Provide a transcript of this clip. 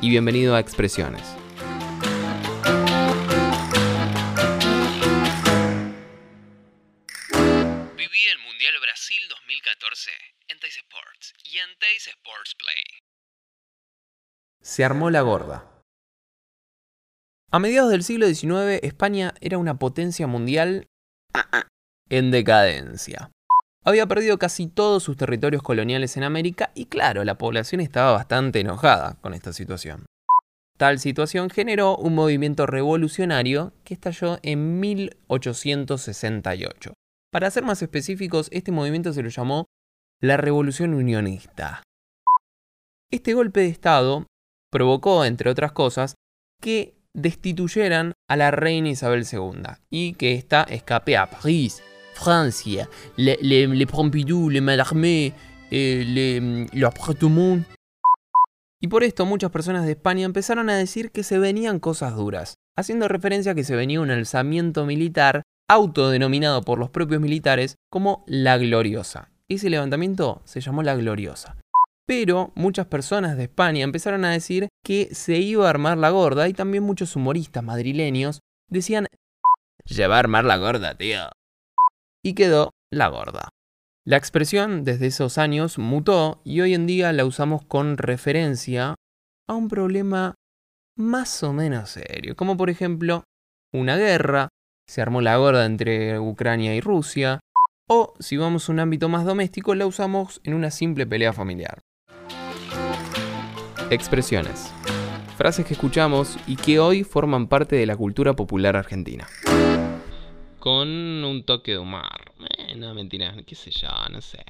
y bienvenido a Expresiones. Viví el Mundial Brasil 2014 en Teis Sports y en Teis Sports Play. Se armó la gorda. A mediados del siglo XIX, España era una potencia mundial en decadencia. Había perdido casi todos sus territorios coloniales en América y claro, la población estaba bastante enojada con esta situación. Tal situación generó un movimiento revolucionario que estalló en 1868. Para ser más específicos, este movimiento se lo llamó la Revolución Unionista. Este golpe de Estado provocó, entre otras cosas, que destituyeran a la reina Isabel II y que ésta escape a París, Francia, le, le, le Pompidou, le Mallarmé, eh, le Y por esto muchas personas de España empezaron a decir que se venían cosas duras, haciendo referencia a que se venía un alzamiento militar autodenominado por los propios militares como la Gloriosa. Ese levantamiento se llamó la Gloriosa. Pero muchas personas de España empezaron a decir que se iba a armar la gorda y también muchos humoristas madrileños decían, lleva a armar la gorda, tío. Y quedó la gorda. La expresión desde esos años mutó y hoy en día la usamos con referencia a un problema más o menos serio, como por ejemplo una guerra, se armó la gorda entre Ucrania y Rusia, o si vamos a un ámbito más doméstico la usamos en una simple pelea familiar. Expresiones. Frases que escuchamos y que hoy forman parte de la cultura popular argentina. Con un toque de humor. Eh, no, mentira, qué sé yo, no sé.